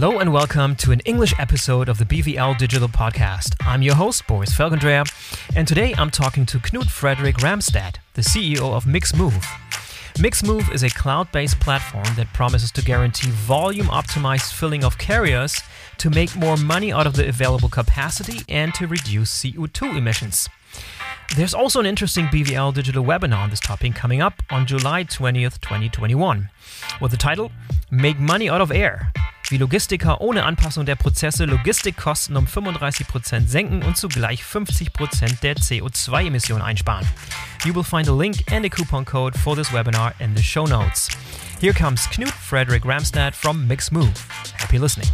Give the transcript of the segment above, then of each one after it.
Hello and welcome to an English episode of the BVL Digital Podcast. I'm your host, Boris Felgendreher, and today I'm talking to Knut Frederick Ramstad, the CEO of Mixmove. Mixmove is a cloud based platform that promises to guarantee volume optimized filling of carriers to make more money out of the available capacity and to reduce CO2 emissions. There's also an interesting BVL digital webinar on this topic coming up on July 20th, 2021, with the title Make Money Out of Air wie Logistiker ohne Anpassung der Prozesse Logistikkosten um 35% senken und zugleich 50% der CO2-Emissionen einsparen. You will find a link and a coupon code for this webinar in the show notes. Here comes Knut Frederick Ramstad from Mixmove. Happy listening.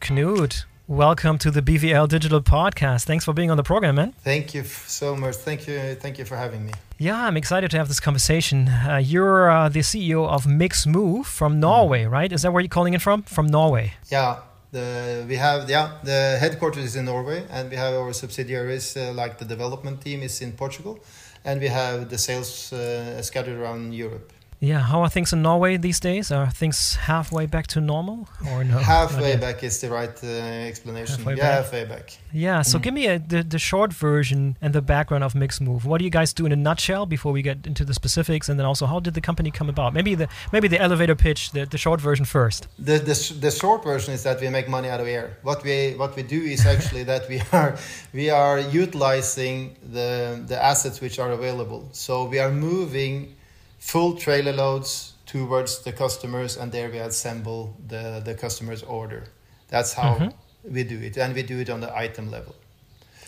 Knut, welcome to the BVL Digital Podcast. Thanks for being on the program, man. Thank you so much. Thank you. Thank you for having me. Yeah, I'm excited to have this conversation. Uh, you're uh, the CEO of Mixmove from Norway, right? Is that where you're calling it from? From Norway? Yeah, the, we have yeah the headquarters is in Norway, and we have our subsidiaries uh, like the development team is in Portugal, and we have the sales uh, scattered around Europe. Yeah, how are things in Norway these days? Are things halfway back to normal or no? Halfway back is the right uh, explanation. Halfway yeah, back. halfway back. Yeah, so mm. give me a, the, the short version and the background of Mixmove. What do you guys do in a nutshell before we get into the specifics, and then also how did the company come about? Maybe the maybe the elevator pitch, the, the short version first. The, the the short version is that we make money out of air. What we what we do is actually that we are we are utilizing the the assets which are available. So we are moving full trailer loads towards the customers, and there we assemble the, the customer's order. That's how mm-hmm. we do it, and we do it on the item level.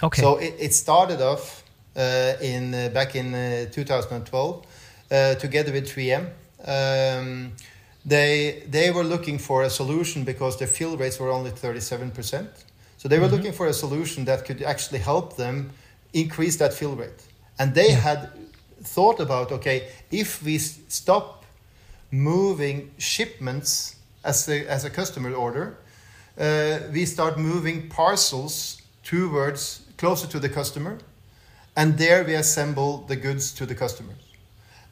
Okay. So it, it started off uh, in uh, back in uh, 2012 uh, together with 3M. Um, they they were looking for a solution because their fill rates were only 37%. So they were mm-hmm. looking for a solution that could actually help them increase that fill rate. And they yeah. had thought about okay, if we stop moving shipments as a, as a customer order, uh, we start moving parcels towards closer to the customer, and there we assemble the goods to the customers.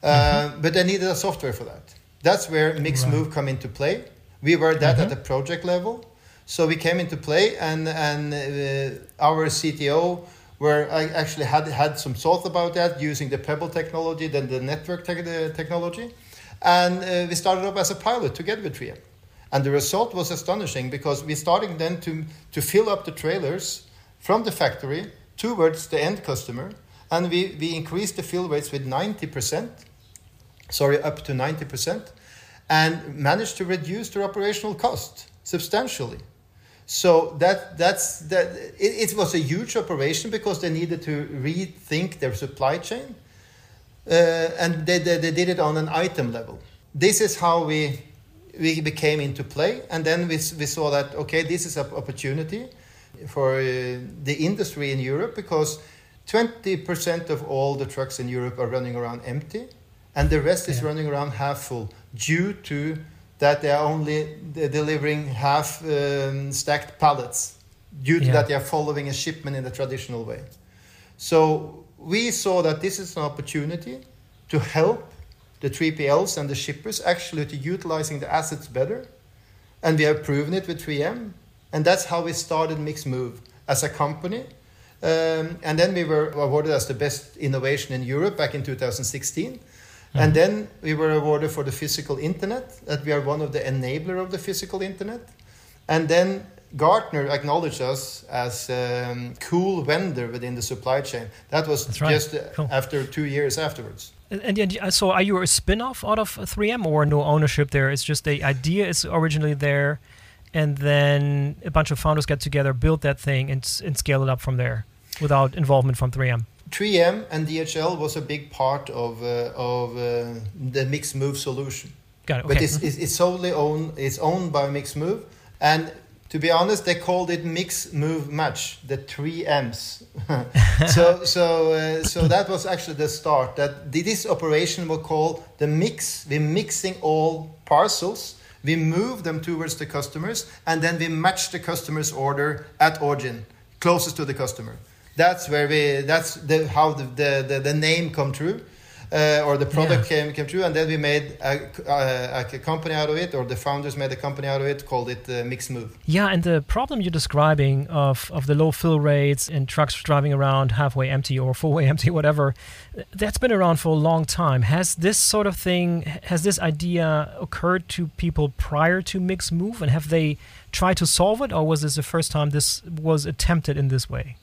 Uh, mm-hmm. But they needed a software for that. That's where Mixmove right. come into play. We were that mm-hmm. at the project level, so we came into play, and and uh, our CTO where I actually had had some thought about that using the Pebble technology, then the network te technology, and uh, we started up as a pilot together with 3M. And the result was astonishing because we started then to to fill up the trailers from the factory towards the end customer, and we we increased the fill rates with ninety percent, sorry, up to ninety percent, and managed to reduce their operational cost substantially. So that that's that. It, it, was a huge operation because they needed to rethink their supply chain, uh, and they, they, they did it on an item level. This is how we we became into play, and then we we saw that okay, this is an opportunity for uh, the industry in Europe because. 20% of all the trucks in Europe are running around empty, and the rest yeah. is running around half full due to that they are only delivering half um, stacked pallets due to yeah. that they are following a shipment in the traditional way. So we saw that this is an opportunity to help the 3PLs and the shippers actually to utilizing the assets better. And we have proven it with 3M. And that's how we started Mixmove as a company. Um, and then we were awarded as the best innovation in Europe back in 2016. And mm. then we were awarded for the physical internet, that we are one of the enabler of the physical internet. And then Gartner acknowledged us as a um, cool vendor within the supply chain. That was right. just uh, cool. after two years afterwards. And, and, uh, so, are you a spin-off out of 3M, or no ownership there? It's just the idea is originally there, and then a bunch of founders get together, build that thing, and, and scale it up from there, without involvement from 3M. 3M and DHL was a big part of uh, of uh, the Mixmove solution. Got it. Okay. But it's, mm-hmm. it's solely owned. It's owned by Mixmove, and to be honest, they called it mix move Match, the three M's. so so uh, so that was actually the start. That this operation was called the mix. We're mixing all parcels. We move them towards the customers, and then we match the customer's order at origin, closest to the customer. That's where we. That's the, how the, the, the, the name come true. uh, or the product yeah. came came true, and then we made a, a, a, company out of it, or the founders made a company out of it, called it uh, Mix Move. Yeah, and the problem you're describing of of the low fill rates and trucks driving around halfway empty or full way empty, whatever, that's been around for a long time. Has this sort of thing, has this idea occurred to people prior to Mix Move, and have they tried to solve it, or was this the first time this was attempted in this way?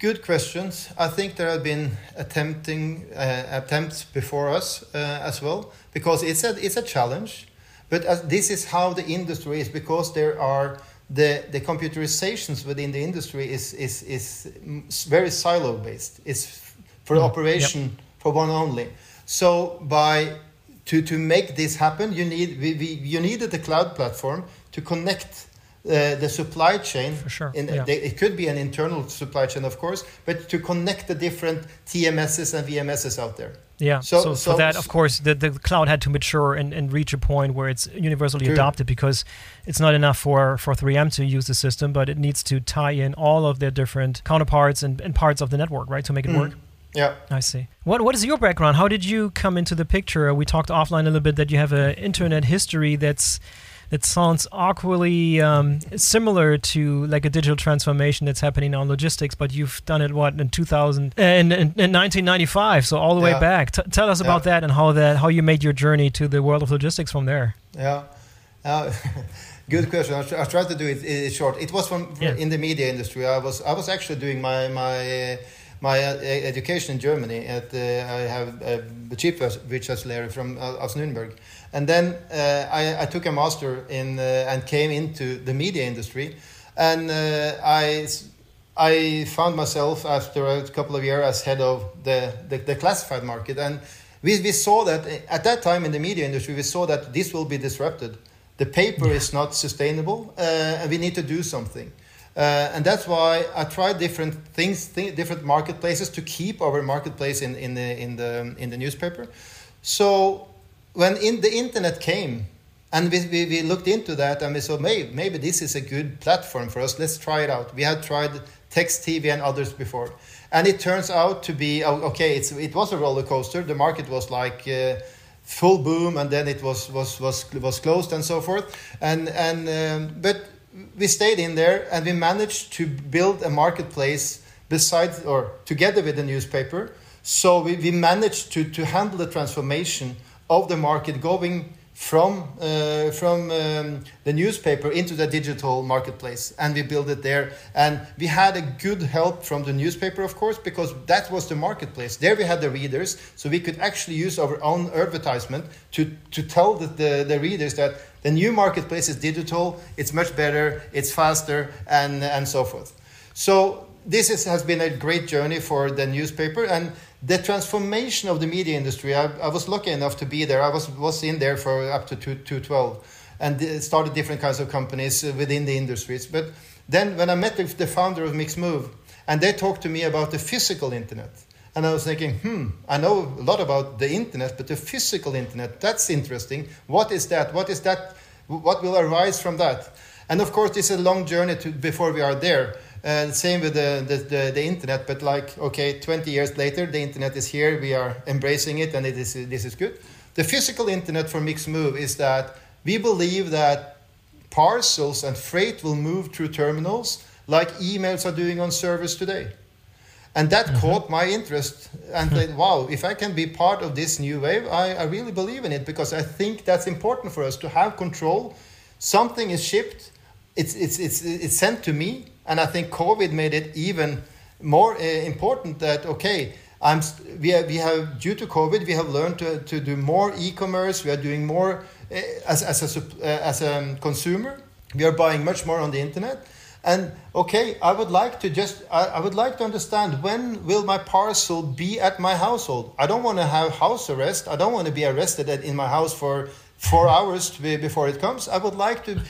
Good questions. I think there have been attempting uh, attempts before us uh, as well because it's a it's a challenge, but this is how the industry is because there are the the computerizations within the industry is is is very silo based. It's for mm. operation yep. for one only. So by to to make this happen, you need we, we, you needed the cloud platform to connect uh, the supply chain. For sure. In, yeah. they, it could be an internal supply chain, of course, but to connect the different TMSs and VMSs out there. Yeah. So, so, so for that, of course, the, the cloud had to mature and, and reach a point where it's universally true. adopted because it's not enough for, for 3M to use the system, but it needs to tie in all of their different counterparts and, and parts of the network, right, to make it mm. work. Yeah. I see. What What is your background? How did you come into the picture? We talked offline a little bit that you have an internet history that's that sounds awkwardly um, similar to like a digital transformation that's happening on logistics, but you've done it what in 2000 uh, in, in, in 1995, so all the yeah. way back. T- tell us about yeah. that and how that how you made your journey to the world of logistics from there. Yeah. Uh, good question. I'll, I'll, to do it, it short. It was from, yeah. in the media industry. I was I was actually doing my my. Uh, my uh, education in Germany at uh, I have the a Betriebswirtschaftslehre from uh, aus and then uh, I, I, took a master in uh, and came into the media industry, and uh, I I found myself after a couple of years as head of the, the, the classified market, and we, we saw that at that time in the media industry we saw that this will be disrupted. The paper yeah. is not sustainable, and we need to do something. Uh, and that's why I tried different things, th different marketplaces to keep our marketplace in, in, the, in, the, in the newspaper. So when in the internet came, and we, we, we, looked into that and we saw maybe, maybe this is a good platform for us, let's try it out. We had tried text TV and others before. And it turns out to be, oh, okay, it's, it was a roller coaster. The market was like... Uh, full boom and then it was was was was closed and so forth and and um, but we stayed in there and we managed to build a marketplace besides or together with the newspaper. So we, we managed to, to handle the transformation of the market going from uh, from um, the newspaper into the digital marketplace and we built it there. And we had a good help from the newspaper of course because that was the marketplace. There we had the readers so we could actually use our own advertisement to to tell the, the, the readers that the new marketplace is digital it's much better it's faster and and so forth. So this is, has been a great journey for the newspaper and the transformation of the media industry. I, I, was lucky enough to be there. I was was in there for up to 2012 and started different kinds of companies within the industries. But then when I met with the founder of Mixmove, and they talked to me about the physical internet. And I was thinking, hmm, I know a lot about the internet, but the physical internet, that's interesting. What is that? What is that? What will arise from that? And of course, it's a long journey to, before we are there. Uh, same with the, the, the, the, internet, but like, okay, 20 years later, the internet is here, we are embracing it, and it is, this is good. The physical internet for Mix Move is that we believe that parcels and freight will move through terminals like emails are doing on servers today. And that mm-hmm. caught my interest. And like, wow, if I can be part of this new wave, I, I really believe in it because I think that's important for us to have control. Something is shipped, it's, it's, it's, it's sent to me, and I think COVID made it even more uh, important that, okay, I'm, we, have, we have, due to COVID, we have learned to, to do more e-commerce. We are doing more uh, as, as, a, uh, as a consumer. We are buying much more on the internet. And okay, I would like to just, I, I would like to understand when will my parcel be at my household? I don't want to have house arrest. I don't want to be arrested at, in my house for four hours be, before it comes. I would like to,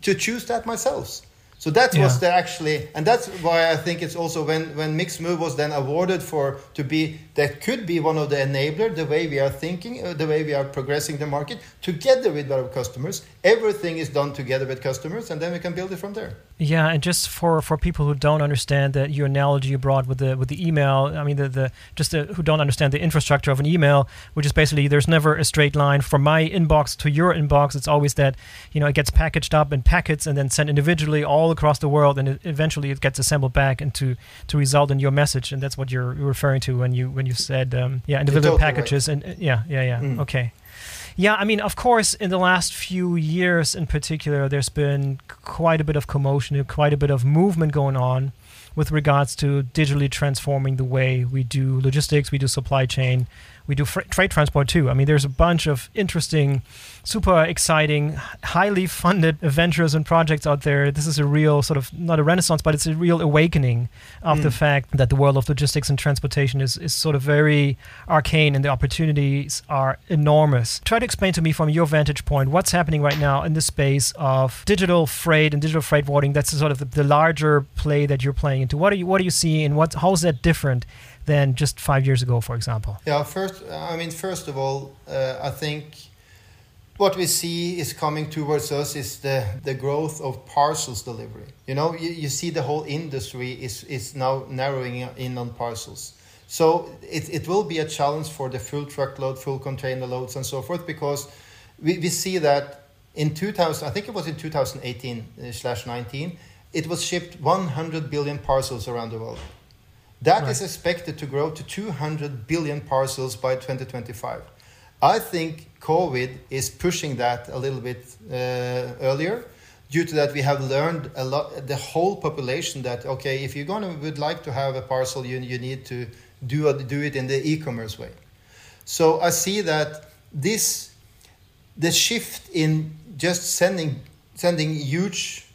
to choose that myself. So that yeah. was the actually, and that's why I think it's also when when Mixmove was then awarded for to be that could be one of the enabler, the way we are thinking, uh, the way we are progressing the market together with our customers. Everything is done together with customers, and then we can build it from there. Yeah, and just for, for people who don't understand that your analogy you brought with the with the email, I mean the, the just the, who don't understand the infrastructure of an email, which is basically there's never a straight line from my inbox to your inbox. It's always that you know it gets packaged up in packets and then sent individually all across the world, and it, eventually it gets assembled back into to result in your message, and that's what you're referring to when you when you said um, yeah individual packages right. and yeah yeah yeah mm. okay. Yeah, I mean, of course, in the last few years in particular, there's been quite a bit of commotion, quite a bit of movement going on with regards to digitally transforming the way we do logistics, we do supply chain, we do fr- trade transport too. I mean, there's a bunch of interesting, super exciting, highly funded ventures and projects out there. This is a real sort of not a renaissance, but it's a real awakening of mm. the fact that the world of logistics and transportation is, is sort of very arcane and the opportunities are enormous. Try to explain to me from your vantage point what's happening right now in the space of digital freight and digital freight forwarding. That's sort of the, the larger play that you're playing into. What are you what are you seeing and what how is that different than just five years ago, for example? Yeah, first, I mean, first of all, uh, I think what we see is coming towards us is the, the growth of parcels delivery. You know, you, you see the whole industry is, is now narrowing in on parcels. So it, it will be a challenge for the full truckload, full container loads, and so forth, because we, we see that in 2000, I think it was in 2018 uh, slash 19, it was shipped 100 billion parcels around the world. That right. is expected to grow to 200 billion parcels by 2025. I think COVID is pushing that a little bit uh, earlier. Due to that, we have learned a lot. The whole population that okay, if you're gonna would like to have a parcel, you you need to do do it in the e-commerce way. So I see that this the shift in just sending sending huge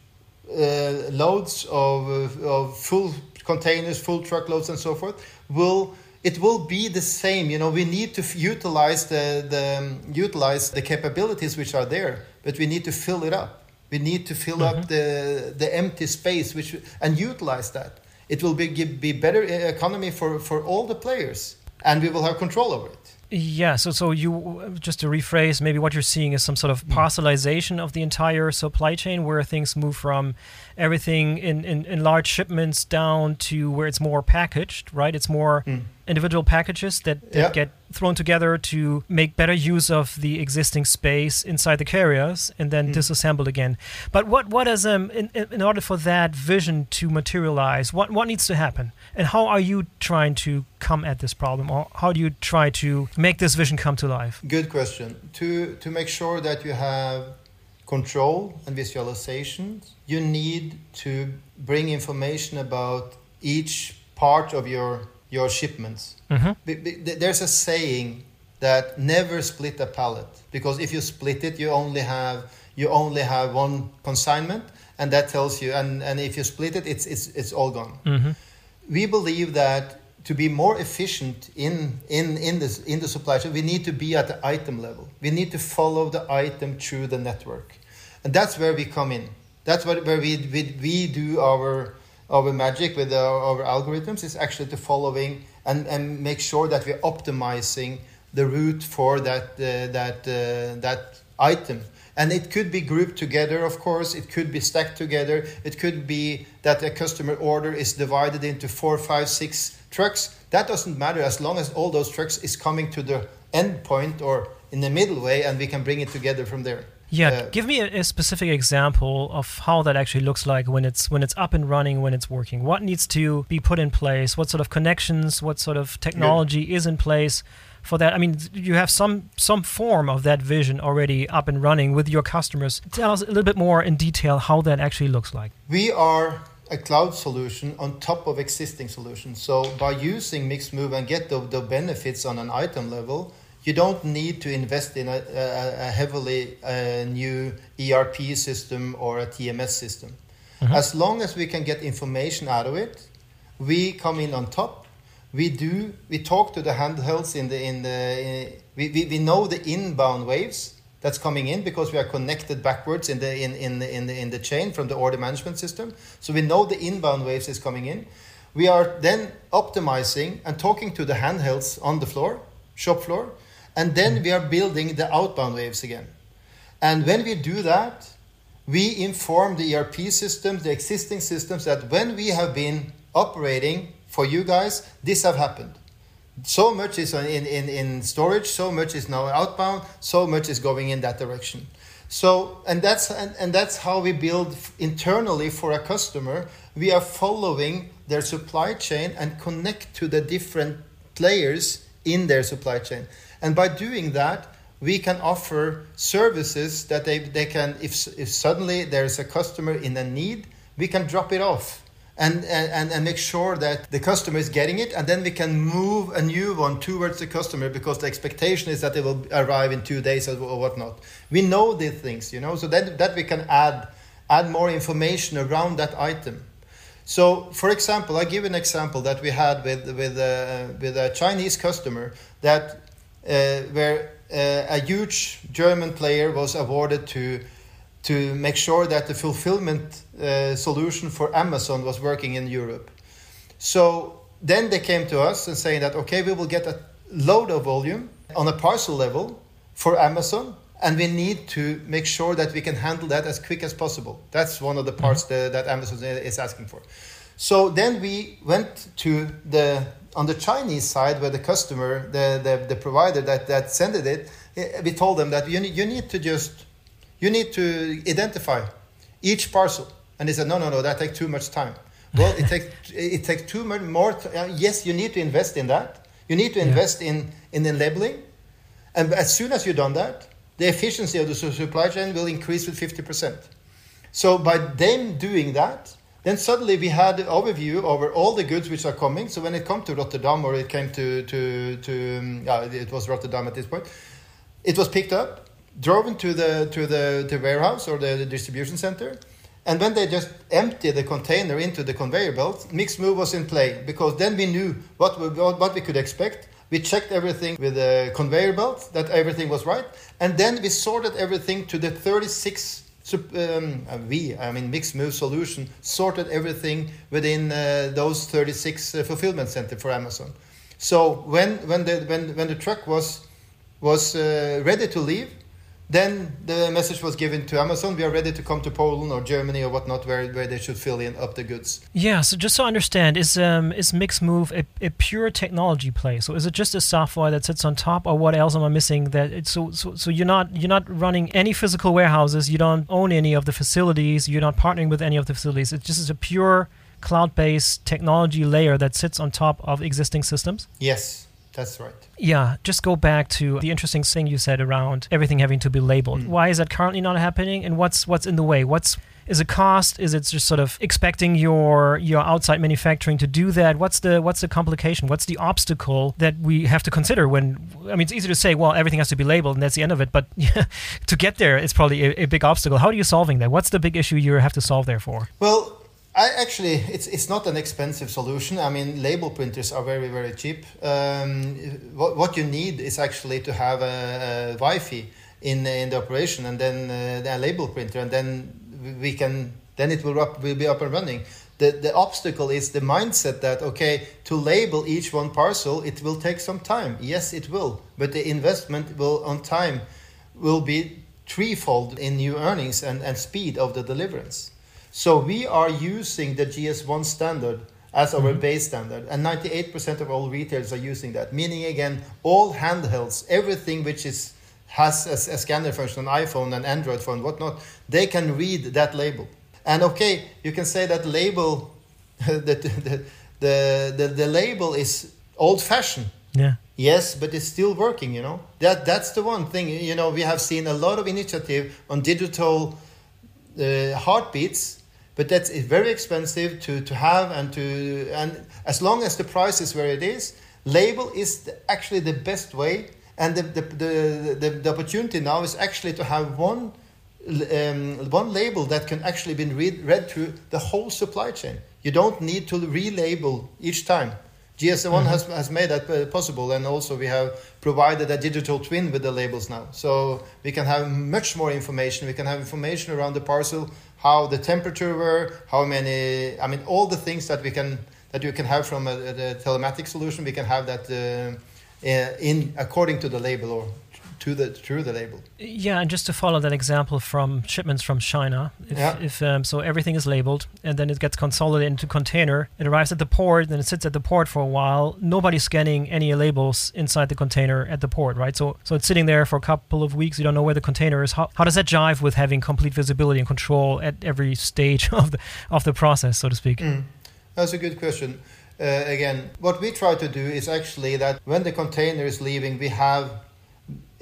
uh, loads of, of full containers, full truckloads, and so forth, will it will be the same. You know, we need to utilize the, the um, utilize the capabilities which are there, but we need to fill it up. We need to fill mm-hmm. up the the empty space, which and utilize that. It will be be better economy for for all the players, and we will have control over it. Yeah, so so you just to rephrase, maybe what you're seeing is some sort of mm. parcelization of the entire supply chain, where things move from everything in, in, in large shipments down to where it's more packaged, right? It's more mm. individual packages that, that yeah. get thrown together to make better use of the existing space inside the carriers and then mm. disassembled again. But what what is um in, in order for that vision to materialize, what what needs to happen, and how are you trying to come at this problem, or how do you try to make this vision come to life? Good question. To to make sure that you have control and visualization, you need to bring information about each part of your your shipments. Mm-hmm. There's a saying that never split a pallet because if you split it, you only have you only have one consignment, and that tells you. And, and if you split it, it's it's it's all gone. Mm-hmm. We believe that to be more efficient in in in this in the supply chain, we need to be at the item level. We need to follow the item through the network, and that's where we come in. That's what where we we, we do our our magic with our, our algorithms is actually to following and, and make sure that we're optimizing the route for that uh, that uh, that item. And it could be grouped together of course. It could be stacked together. It could be that a customer order is divided into four five six trucks. That doesn't matter as long as all those trucks is coming to the end point or in the middle way and we can bring it together from there yeah, uh, give me a, a, specific example of how that actually looks like when it's when it's up and running, when it's working. What needs to be put in place? What sort of connections? What sort of technology yeah. is in place for that? I mean, you have some some form of that vision already up and running with your customers. Tell us a little bit more in detail how that actually looks like. We are a cloud solution on top of existing solutions. So by using Mixmove and get the, the benefits on an item level, you don't need to invest in a, a, a heavily uh, new ERP system or a TMS system. Mm-hmm. As long as we can get information out of it, we come in on top. We do. We talk to the handhelds in the in the. In, we, we, we know the inbound waves that's coming in because we are connected backwards in the in, in, in, the, in the chain from the order management system. So we know the inbound waves is coming in. We are then optimizing and talking to the handhelds on the floor, shop floor, and then mm. we are building the outbound waves again. And when we do that, we inform the ERP systems, the existing systems, that when we have been operating for you guys, this have happened. So much is in, in, in storage, so much is now outbound, so much is going in that direction. So, and that's, and, and that's how we build internally for a customer. We are following their supply chain and connect to the different players in their supply chain. And by doing that, we can offer services that they, they can, if, if suddenly there's a customer in a need, we can drop it off and, and, and make sure that the customer is getting it. And then we can move a new one towards the customer because the expectation is that it will arrive in two days or, whatnot. We know these things, you know, so that, that we can add, add more information around that item. So, for example, I give an example that we had with, with, with a Chinese customer that where uh, a huge German player was awarded to to make sure that the fulfillment uh, solution for Amazon was working in Europe. So then they came to us and saying that okay, we will get a load of volume on a parcel level for Amazon, and we need to make sure that we can handle that as quick as possible. That's one of the parts mm-hmm. that, that Amazon is asking for. So then we went to the on the Chinese side, where the customer, the, the, the provider that, that sent it, eh, we told them that you need, you need to just, you need to identify each parcel. And they said, no, no, no, that takes too much time. Well, it takes it takes too much more. Uh, yes, you need to invest in that. You need to invest yeah. in in the labeling, and as soon as you've done that, the efficiency of the supply chain will increase with fifty percent. So by them doing that, then suddenly we had an overview over all the goods which are coming. So when it came to Rotterdam, or it came to to to um, yeah, it was Rotterdam at this point, it was picked up, drove to the to the, the warehouse or the, the distribution center, and when they just emptied the container into the conveyor belt, mixed Mixmove was in play because then we knew what we, what we could expect. We checked everything with the conveyor belt that everything was right, and then we sorted everything to the 36 um, uh, we, I mean, Mixmove Solution sorted everything within uh, those 36 uh, fulfillment center for Amazon. So when when the when when the truck was was uh, ready to leave, then the message was given to Amazon. We are ready to come to Poland or Germany or whatnot, where, where they should fill in up the goods. Yeah. So just so I understand, is um, is Mixmove a, a pure technology play? So is it just a software that sits on top, or what else am I missing? That it's so so so you're not you're not running any physical warehouses. You don't own any of the facilities. You're not partnering with any of the facilities. It just is a pure cloud-based technology layer that sits on top of existing systems. Yes. That's right. Yeah, just go back to the interesting thing you said around everything having to be labeled. Mm. Why is that currently not happening, and what's what's in the way? What's is it cost? Is it just sort of expecting your your outside manufacturing to do that? What's the what's the complication? What's the obstacle that we have to consider when? I mean, it's easy to say, well, everything has to be labeled and that's the end of it, but yeah, to get there, it's probably a, a big obstacle. How are you solving that? What's the big issue you have to solve there for? Well, I actually, it's it's not an expensive solution. I mean, label printers are very very cheap. Um, what what you need is actually to have a, a Wi-Fi in in the operation, and then uh, a label printer, and then we can then it will up will be up and running. The the obstacle is the mindset that okay to label each one parcel it will take some time. Yes, it will, but the investment will on time will be threefold in new earnings and, and speed of the deliverance. So we are using the GS1 standard as our mm-hmm. base standard, and 98% of all retailers are using that. Meaning, again, all handhelds, everything which is has a, a scanner function on iPhone and Android phone, whatnot, they can read that label. And okay, you can say that label, the, the, the, the, the label is old fashioned. Yeah. Yes, but it's still working, you know. That that's the one thing. You know, we have seen a lot of initiative on digital uh, heartbeats but that's very expensive to, to have and to and as long as the price is where it is label is the, actually the best way and the, the, the, the, the opportunity now is actually to have one um, one label that can actually be read, read through the whole supply chain you don't need to relabel each time GS1 mm-hmm. has, has made that uh, possible, and also we have provided a digital twin with the labels now. So we can have much more information. We can have information around the parcel, how the temperature were, how many, I mean, all the things that we can that you can have from a, a telematic solution. We can have that uh, in according to the label or to the through the label. Yeah, and just to follow that example from shipments from China, if, yeah. if um, so, everything is labeled and then it gets consolidated into container. It arrives at the port, then it sits at the port for a while. Nobody's scanning any labels inside the container at the port, right? So, so it's sitting there for a couple of weeks. You don't know where the container is. How, how does that jive with having complete visibility and control at every stage of the of the process, so to speak? Mm. That's a good question. Uh, again, what we try to do is actually that when the container is leaving, we have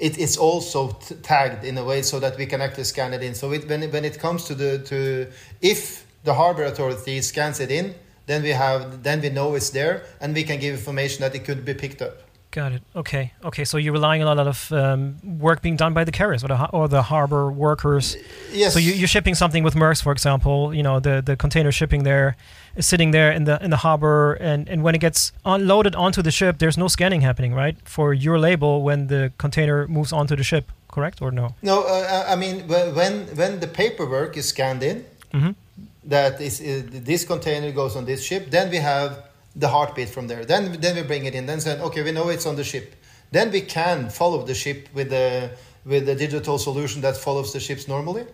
it is also tagged in a way so that we can actually scan it in. So it, when, it, when it comes to the to if the harbor authority scans it in, then we have then we know it's there and we can give information that it could be picked up. Got it. Okay. Okay. So you're relying on a lot of um, work being done by the carriers or the, or the harbor workers. Yes. So you, are shipping something with Maersk, for example. You know, the, the container shipping there is sitting there in the in the harbor, and, and when it gets unloaded onto the ship, there's no scanning happening, right? For your label when the container moves onto the ship, correct or no? No. Uh, I mean, when when the paperwork is scanned in, mm-hmm. that is, is this container goes on this ship, then we have the heartbeat from there. Then then we bring it in. Then say, okay, we know it's on the ship. Then we can follow the ship with the with the digital solution that follows the ships normally.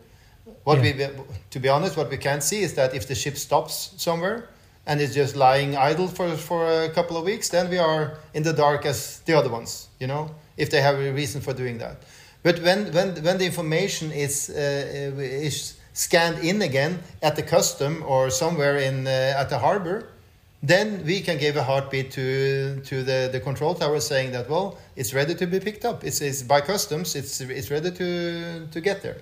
What yeah. we to be honest, what we can see is that if the ship stops somewhere and is just lying idle for for a couple of weeks, then we are in the dark as the other ones. You know, if they have a reason for doing that. But when when when the information is uh, is scanned in again at the custom or somewhere in uh, at the harbor then we can give a heartbeat to to the, the control tower saying that well it's ready to be picked up. It's, it's by customs. It's it's ready to to get there.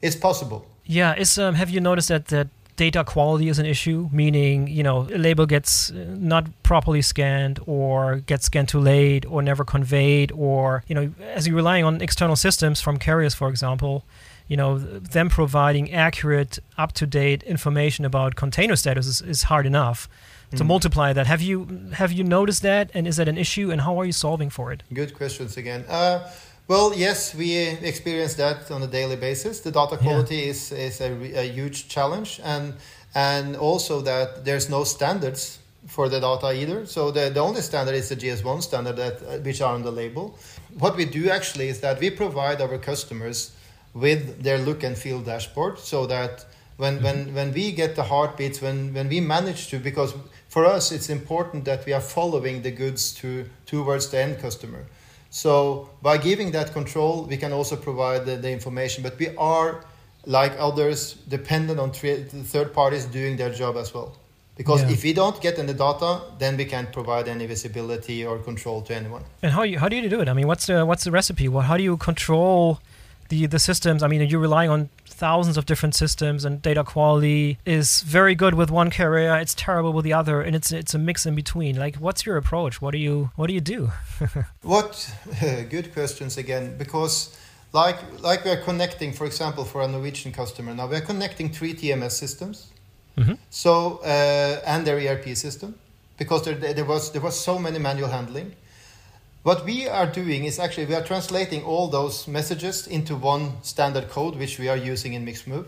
It's possible. Yeah is um, have you noticed that that data quality is an issue? Meaning you know a label gets uh, not properly scanned or gets scanned too late or never conveyed or you know as you're relying on external systems from carriers for example you know them providing accurate up-to-date information about container status is, is hard enough to mm. multiply that. Have you have you noticed that, and is that an issue, and how are you solving for it? Good questions again. Uh, well, yes, we experience that on a daily basis. The data quality yeah. is is a, a, huge challenge, and and also that there's no standards for the data either. So the, the only standard is the GS1 standard that uh, which are on the label. What we do actually is that we provide our customers with their look and feel dashboard, so that when mm-hmm. when when we get the heartbeats, when when we manage to because for us it's important that we are following the goods to towards the end customer. So by giving that control we can also provide the, the information but we are like others dependent on third parties doing their job as well. Because yeah. if we don't get any data then we can't provide any visibility or control to anyone. And how you, how do you do it? I mean what's the what's the recipe? Well, how do you control the the systems i mean you're relying on thousands of different systems, and data quality is very good with one carrier, it's terrible with the other, and it's it's a mix in between. Like, what's your approach? What do you what do you do? what good questions again because. Like, like we are connecting, for example, for a Norwegian customer now, we are connecting three TMS systems, mm-hmm. so uh, and their ERP system, because there, there was there was so many manual handling, what we are doing is actually we are translating all those messages into one standard code, which we are using in Mixmove.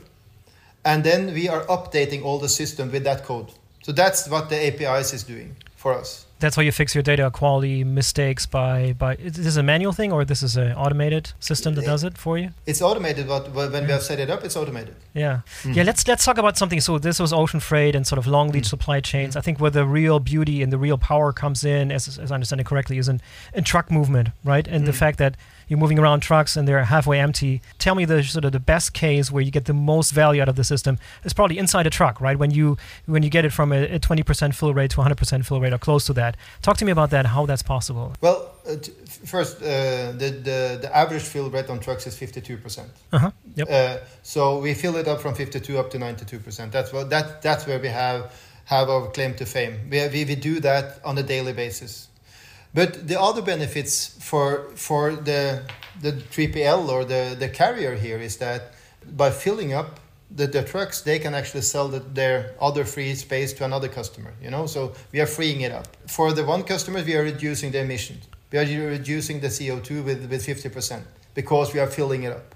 And then we are updating all the system with that code. So that's what the APIs is doing for us that's how you fix your data quality mistakes by by is this a manual thing or this is an automated system that does it for you it's automated but when yeah. we have set it up it's automated yeah mm. yeah let's let's talk about something so this was ocean freight and sort of long lead mm. supply chains mm. i think where the real beauty and the real power comes in as, as i understand it correctly is in, in truck movement right and the mm. fact that you're moving around trucks and they're halfway empty. Tell me the sort of the best case where you get the most value out of the system is probably inside a truck, right? When you when you get it from a, a 20% fill rate to 100% fill rate or close to that. Talk to me about that. How that's possible. Well, uh, t- first, uh, the, the the average fill rate on trucks is 52%. Uh-huh. Yep. Uh, so we fill it up from 52 up to 92%. That's what that that's where we have have our claim to fame. We, we, we do that on a daily basis. But the other benefits for for the the 3PL or the, the carrier here is that by filling up the, the trucks they can actually sell the, their other free space to another customer you know? So we are freeing it up. For the one customer we are reducing the emissions. We are reducing the co2 with, with 50% because we are filling it up.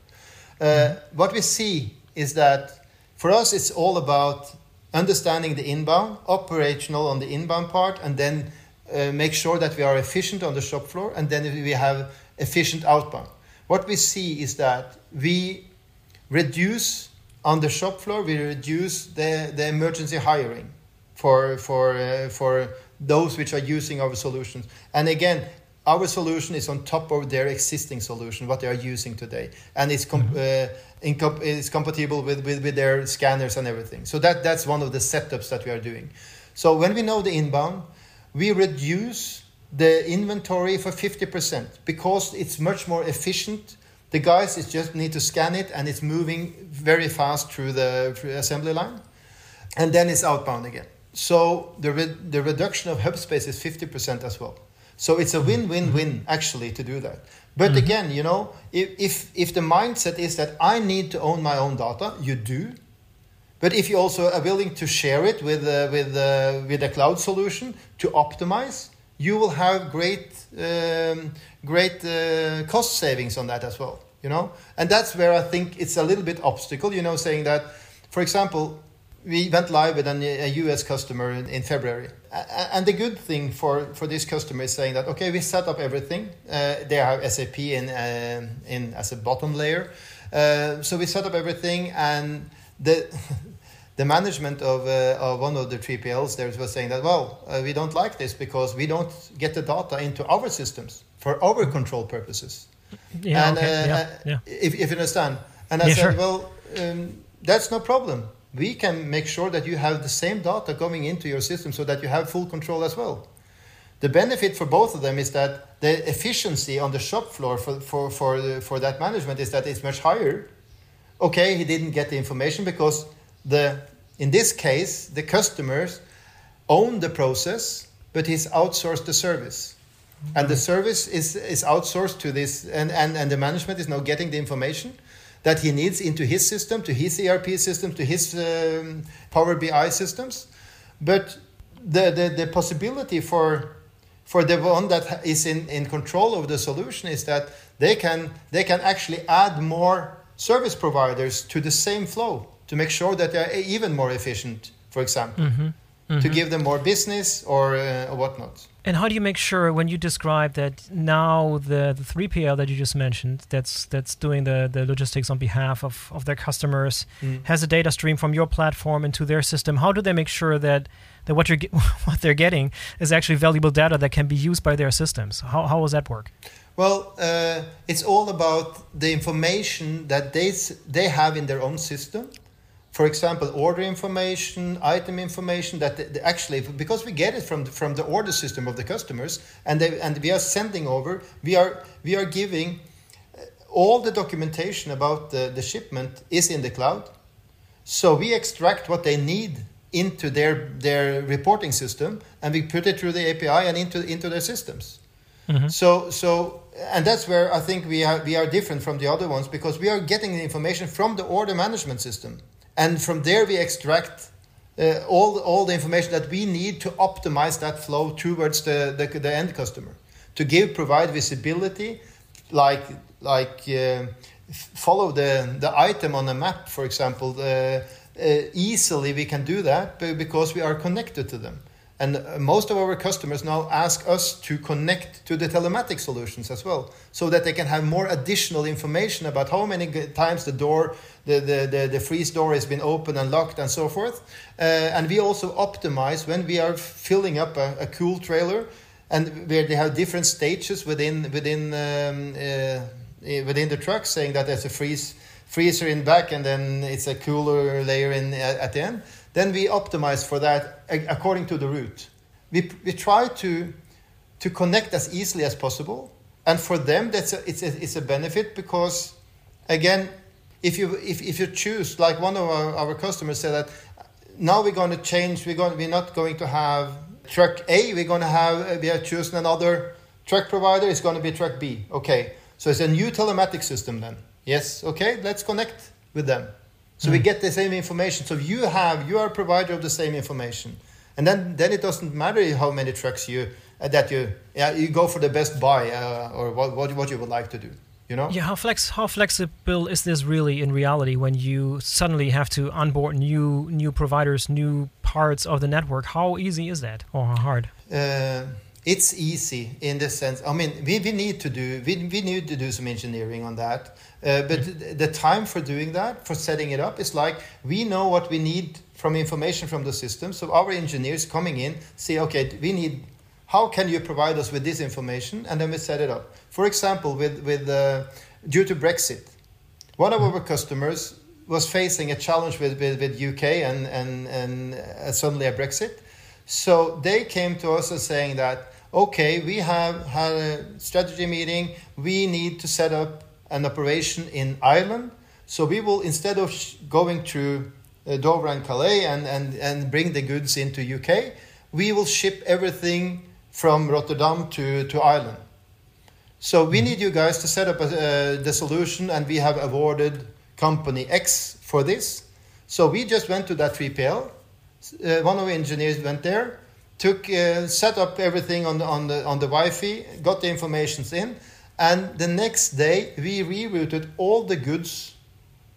Uh, what we see is that for us it's all about understanding the inbound operational on the inbound part and then uh, make sure that we are efficient on the shop floor and then we have efficient outbound what we see is that we reduce on the shop floor, we reduce the, the emergency hiring for, for, uh, for those which are using our solutions. And again, our solution is on top of their existing solution, what they are using today, and it's com- mm-hmm. uh, it's compatible with, with, with their scanners and everything. So that that's one of the setups that we are doing. So when we know the inbound, we reduce the inventory for 50% because it's much more efficient the guys is just need to scan it and it's moving very fast through the assembly line. And then it's outbound again. So the, re- the reduction of hub space is 50% as well. So it's a win-win-win actually to do that. But mm-hmm. again, you know, if, if, if the mindset is that I need to own my own data, you do. But if you also are willing to share it with, uh, with, uh, with a cloud solution to optimize, you will have great um, great uh, cost savings on that as well you know? And that's where i think it's a little bit obstacle you know saying that for example we went live with a us customer in, in february. And the good thing for, for this customer is saying that okay we set up everything. Uh, they have sap in, uh, in as a bottom layer. Uh, so we set up everything and the the management of, uh, of one of the 3PLs there was saying that, well, uh, we don't like this because we don't get the data into our systems for our control purposes. Yeah, and, okay. uh, yeah, yeah. If, if you understand. And I yeah, said, sure. well, um, that's no problem. We can make sure that you have the same data going into your system so that you have full control as well. The benefit for both of them is that the efficiency on the shop floor for, for, for, for that management is that it's much higher. Okay, he didn't get the information because the in this case the customers own the process but he's outsourced the service. Mm-hmm. and the service is is outsourced to this and, and and the management is now getting the information that he needs into his system to his erp system to his um, power bi systems. But the, the the possibility for for the one that is in, in control of the solution is that they can they can actually add more service providers to the same flow to make sure that they're even more efficient, for example, mm-hmm. Mm-hmm. to give them more business or, uh, or whatnot. And how do you make sure when you describe that now the, the 3PL that you just mentioned, that's that's doing the, the logistics on behalf of, of their customers, mm. has a data stream from your platform into their system? How do they make sure that, that what you're what they're getting is actually valuable data that can be used by their systems? How how does that work? Well, uh, it's all about the information that they they have in their own system for example, order information, item information that actually, because we get it from the, from the order system of the customers, and they, and we are sending over, we are we are giving uh, all the documentation about the, the shipment is in the cloud. So we extract what they need into their their reporting system, and we put it through the API and into into their systems. Mm-hmm. So so and that's where I think we are we are different from the other ones because we are getting the information from the order management system and from there we extract uh, all, all the information that we need to optimize that flow towards the, the, the end customer. To give provide visibility like like uh, follow the, the item on a map for example uh, uh easily we can do that because we are connected to them and uh, most of our customers now ask us to connect to the telematic solutions as well, so that they can have more additional information about how many times the door, the, the, the, the freeze door has been opened and locked and so forth. Uh, and we also optimize when we are filling up a, a cool trailer and where they have different stages within, within, um, uh, eh, within the truck, saying that there's a freeze, freezer in back and then it's a cooler layer in at the end then we optimize for that according to the route. We, we try to, to connect as easily as possible. And for them, that's a, it's, a, it's a benefit because, again, if you, if, if you choose, like one of our, our customers said that now we're going to change, we're, going, we're not going to have truck A, we're going to have, uh, we are choosing another truck provider, it's going to be truck B. Okay, so it's a new telematic system then. Yes, okay, let's connect with them. So we get the same information. So you have you are a provider of the same information, and then then it doesn't matter how many trucks you uh, that you yeah you go for the best buy uh, or what, what what you would like to do. You know? Yeah, how flex how flexible is this really in reality when you suddenly have to onboard new new providers, new parts of the network? How easy is that, or how hard? Uh, it's easy in the sense. I mean, we, we need to do we, we need to do some engineering on that. Uh, but mm-hmm. the time for doing that, for setting it up, is like we know what we need from information from the system. So our engineers coming in say, okay, we need. How can you provide us with this information? And then we set it up. For example, with with uh, due to Brexit, one of our customers was facing a challenge with, with, with UK and and and uh, suddenly a Brexit. So they came to us and saying that okay, we have had a strategy meeting. We need to set up an operation in Ireland. So we will instead of going through uh, Dover and Calais and, and, and bring the goods into UK, we will ship everything from Rotterdam to, to Ireland. So we need you guys to set up a, uh, the solution, and we have awarded company X for this. So we just went to that 3PL. Uh, one of the engineers went there, took uh, set up everything on the on the on the Wi-Fi, got the informations in, and the next day we rerouted all the goods,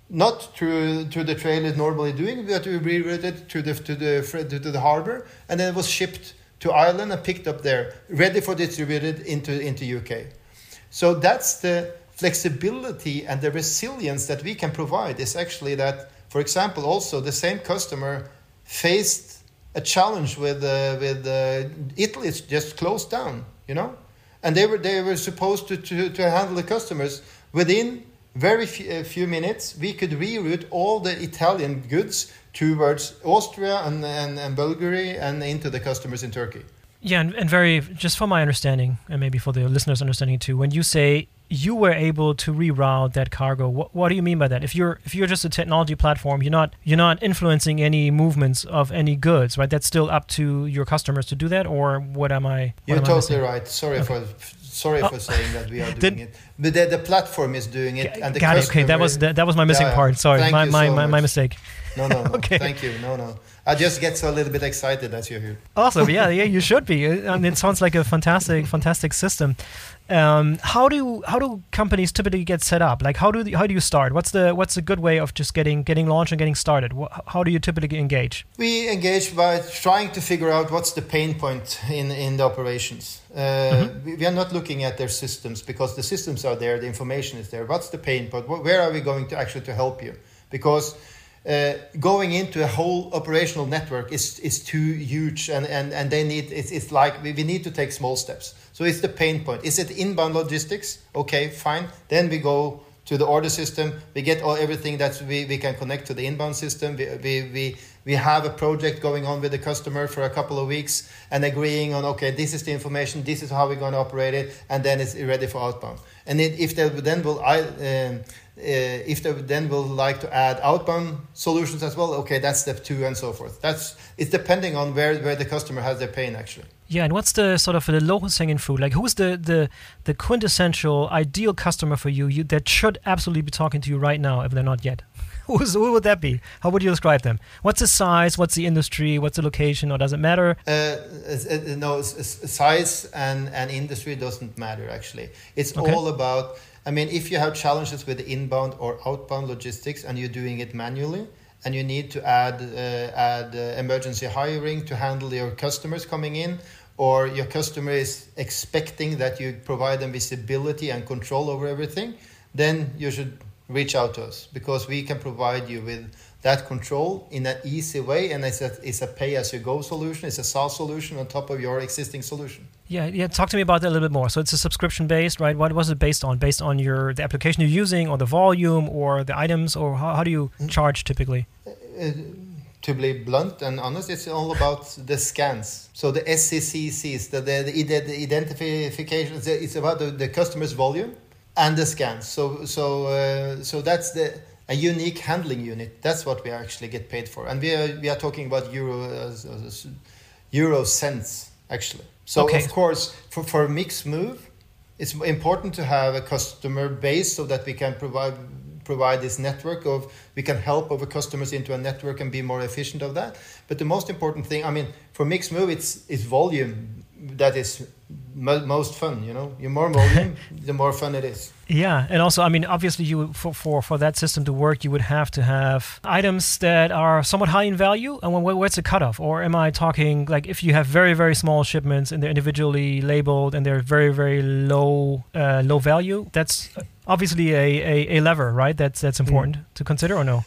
not to to the trailer normally doing, but we rerouted to the to the to the harbor, and then it was shipped to Ireland and picked up there, ready for distributed into into UK. So that's the flexibility and the resilience that we can provide is actually that, for example, also the same customer faced a challenge with uh, with uh, Italy. Just closed down, you know, and they were they were supposed to to, to handle the customers within very few, few minutes. We could reroute all the Italian goods towards Austria and, and, and Bulgaria and into the customers in Turkey. Yeah, and, and very just for my understanding, and maybe for the listeners' understanding too, when you say you were able to reroute that cargo, what, what do you mean by that? If you're if you're just a technology platform, you're not you're not influencing any movements of any goods, right? That's still up to your customers to do that, or what am I? What you're am totally I right. Sorry okay. for sorry oh. for saying that we are doing it, but the, the platform is doing it, and the got it. Okay, that was that, that was my missing yeah, part. Sorry, my my, so my, my mistake. No, no, no. okay. Thank you. No, no. I just get so a little bit excited as you're here. Awesome. Yeah, yeah, you should be. Uh, I mean, it sounds like a fantastic, fantastic system. Um, how do how do companies typically get set up? Like, how do the, how do you start? What's the what's a good way of just getting getting launched and getting started? How do you typically engage? We engage by trying to figure out what's the pain point in in the operations. Uh, mm-hmm. we, are not looking at their systems because the systems are there, the information is there. What's the pain point? Where are we going to actually to help you? Because uh, going into a whole operational network is, is too huge and, and, and they need it's, it's like we, we need to take small steps so it's the pain point. Is it inbound logistics? Okay fine. Then we go to the order system. We get all everything that we, we can connect to the inbound system. We, we, we, we have a project going on with the customer for a couple of weeks and agreeing on okay this is the information this is how we're going to operate it and then it's ready for outbound. And it, if they then will I, um, if they then will like to add outbound solutions as well, okay, that's step two and so forth. That's it's depending on where, where the customer has their pain actually. Yeah, and what's the sort of the lowest hanging fruit? Like, who's the the the quintessential ideal customer for you, you that should absolutely be talking to you right now if they're not yet? Who's, who would that be? How would you describe them? What's the size? What's the industry? What's the location? Or does it matter? Uh, uh, no, size and, and industry doesn't matter actually. It's okay. all about I mean, if you have challenges with inbound or outbound logistics and you're doing it manually, and you need to add uh, add uh, emergency hiring to handle your customers coming in, or your customer is expecting that you provide them visibility and control over everything, then you should reach out to us because we can provide you with that control in an easy way and it's a, it's a pay-as-you-go solution it's a SaaS solution on top of your existing solution yeah yeah talk to me about that a little bit more so it's a subscription based right what was it based on based on your the application you're using or the volume or the items or how, how do you mm-hmm. charge typically uh, uh, to be blunt and honest, it's all about the scans. So the SCCs, the, the, the identification, it's about the, the customer's volume and the scans. So so uh, so that's the a unique handling unit. That's what we actually get paid for, and we are we are talking about euro uh, euro cents actually. So okay. of course for for Mixmove, it's important to have a customer base so that we can provide provide this network of we can help our customers into a network and be more efficient of that. But the most important thing, I mean, for Mixmove, it's it's volume that is most fun. You know, the more volume, the more fun it is. Yeah, and also, I mean, obviously, you for, for for that system to work, you would have to have items that are somewhat high in value. And when, what's the cutoff? Or am I talking like if you have very very small shipments and they're individually labeled and they're very very low uh, low value? That's obviously a, a, a lever, right? That's that's important mm. to consider, or no?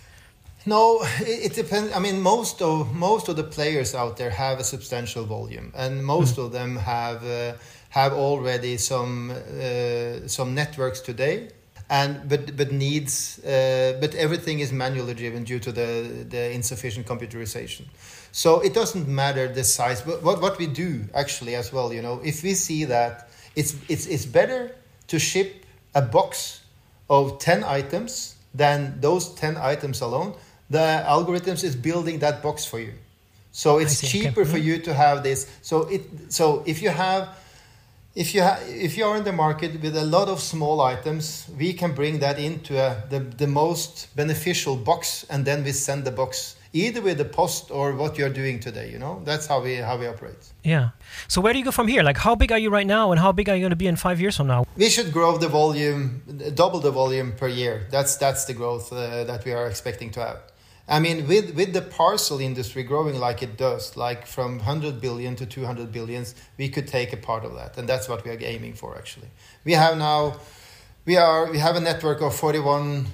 No, it, it, depends. I mean, most of most of the players out there have a substantial volume, and most mm. of them have. Uh, have already some uh, some networks today and but but needs uh, but everything is manually driven due to the the insufficient computerization. So it doesn't matter the size but what what we do actually as well you know if we see that it's it's it's better to ship a box of 10 items than those 10 items alone the algorithms is building that box for you. So it's cheaper for mm-hmm. you to have this. So it so if you have if you ha- if you are in the market with a lot of small items, we can bring that into a, the the most beneficial box, and then we send the box either with the post or what you're doing today. You know, that's how we how we operate. Yeah. So where do you go from here? Like, how big are you right now, and how big are you going to be in five years from now? We should grow the volume, double the volume per year. That's that's the growth uh, that we are expecting to have. I mean, with, with the parcel industry growing like it does, like from 100 billion to 200 billions, we could take a part of that. And that's what we are aiming for, actually. We have now, we are, we have a network of 41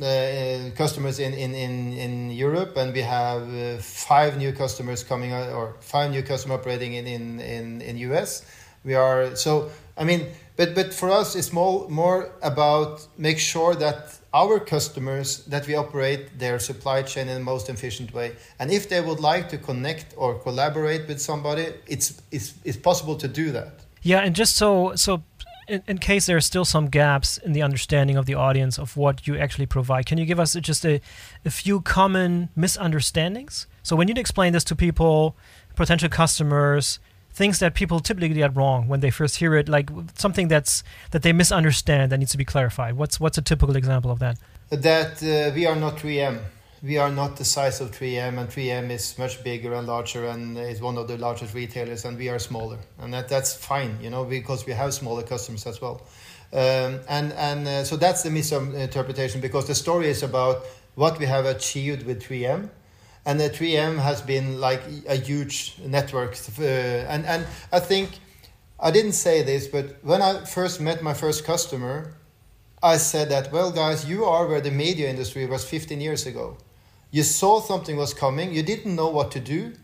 uh, customers in, in, in, in Europe, and we have uh, five new customers coming, uh, or five new customers operating in, in, in, in US. We are, so, I mean, but, but for us, it's more, more about make sure that our customers that we operate their supply chain in the most efficient way. And if they would like to connect or collaborate with somebody, it's it's, it's possible to do that. Yeah, and just so so in, in, case there are still some gaps in the understanding of the audience of what you actually provide, can you give us just a, a few common misunderstandings? So when you explain this to people, potential customers, things that people typically get wrong when they first hear it, like something that's that they misunderstand that needs to be clarified. What's what's a typical example of that? That uh, we are not 3M. We are not the size of 3M, and 3M is much bigger and larger, and is one of the largest retailers, and we are smaller, and that that's fine, you know, because we have smaller customers as well. Um, and and uh, so that's the misinterpretation because the story is about what we have achieved with 3M and the 3M has been like a huge network. Uh, and and I think I didn't say this, but when I first met my first customer, I said that well, guys, you are where the media industry was 15 years ago. You saw something was coming, you didn't know what to do,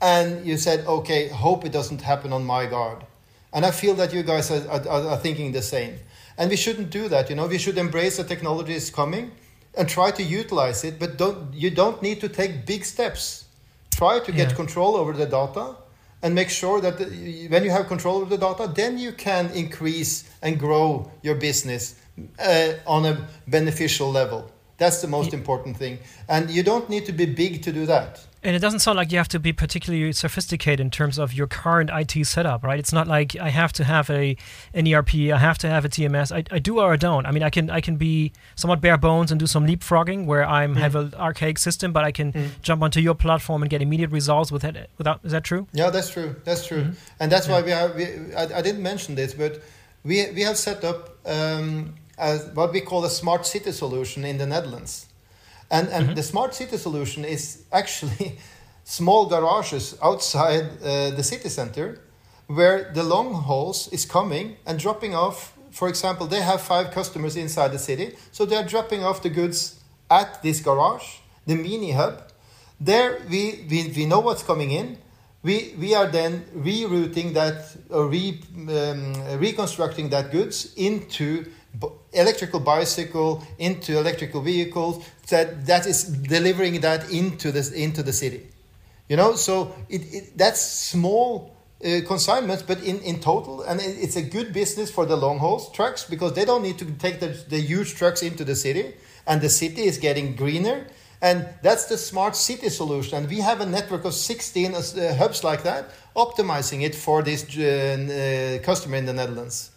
and you said, okay, hope it doesn't happen on my guard. And I feel that you guys are, are, are thinking the same. And we shouldn't do that. You know, we should embrace the technology is coming and try to utilize it but don't you don't need to take big steps try to get yeah. control over the data and make sure that the, when you have control over the data then you can increase and grow your business uh, on a beneficial level that's the most yeah. important thing and you don't need to be big to do that and it doesn't sound like you have to be particularly sophisticated in terms of your current IT setup, right? It's not like I have to have a an ERP, I have to have a TMS. I, I do or I don't. I mean, I can I can be somewhat bare bones and do some leapfrogging where I mm. have an archaic system, but I can mm. jump onto your platform and get immediate results with it. Without is that true? Yeah, that's true. That's true. Mm-hmm. And that's yeah. why we have. We, I, I, didn't mention this, but we we have set up um, what we call a smart city solution in the Netherlands. And, and mm-hmm. the smart city solution is actually small garages outside uh, the city center where the long hauls is coming and dropping off. For example, they have five customers inside the city, so they're dropping off the goods at this garage, the mini hub. There we, we, we know what's coming in. We, we are then rerouting that or re, um, reconstructing that goods into electrical bicycle into electrical vehicles that that is delivering that into this into the city. You know so it, it that's small uh, consignments but in, in total and it, it's a good business for the long haul trucks because they don't need to take the, the huge trucks into the city and the city is getting greener and that's the smart city solution. And we have a network of 16 uh, hubs like that optimizing it for this uh, uh customer in the netherlands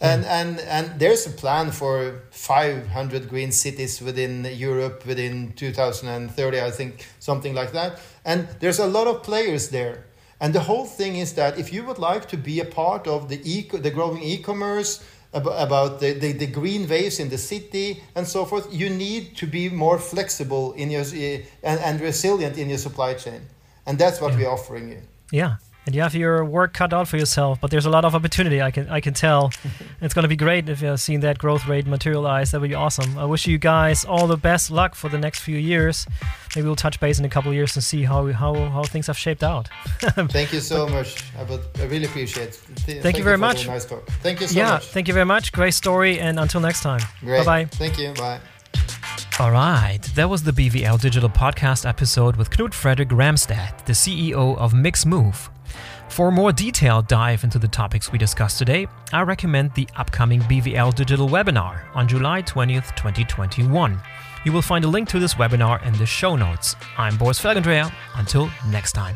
And, and and there's a plan for 500 green cities within Europe within 2030, I think, something like that. And there's a lot of players there. And the whole thing is that if you would like to be a part of the eco, the growing e-commerce, about the, the, the, green waves in the city and so forth, you need to be more flexible in your eh, and, and resilient in your supply chain. And that's what yeah. we're offering you. Yeah and you have your work cut out for yourself. But there's a lot of opportunity. I can I can tell. it's going to be great if you're seeing that growth rate materialize. That would be awesome. I wish you guys all the best luck for the next few years. Maybe we'll touch base in a couple years and see how how, how things have shaped out. thank you so much. I, would, I really appreciate it. Th- thank, you very much. Nice talk. Thank you so yeah, much. Yeah, thank you very much. Great story. And until next time. Bye bye. Thank you. Bye. All right, that was the BVL Digital Podcast episode with Knut Fredrik Ramstad, the CEO of Mixmove. For a more detailed dive into the topics we discussed today, I recommend the upcoming BVL Digital webinar on July 20th, 2021. You will find a link to this webinar in the show notes. I'm Boris Felgendreher. Until next time.